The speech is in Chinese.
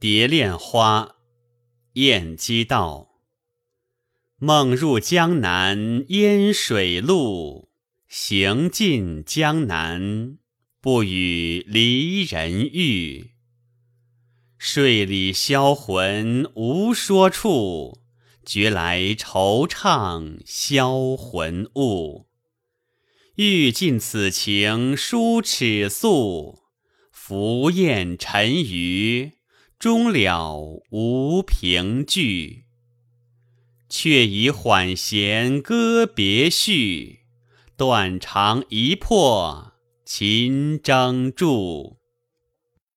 蝶恋花，燕姬道。梦入江南烟水路，行尽江南，不与离人遇。睡里销魂无说处，觉来惆怅销魂物。欲尽此情书尺素，浮雁沉鱼。终了无凭据，却以缓弦歌别绪，断肠一破秦征柱。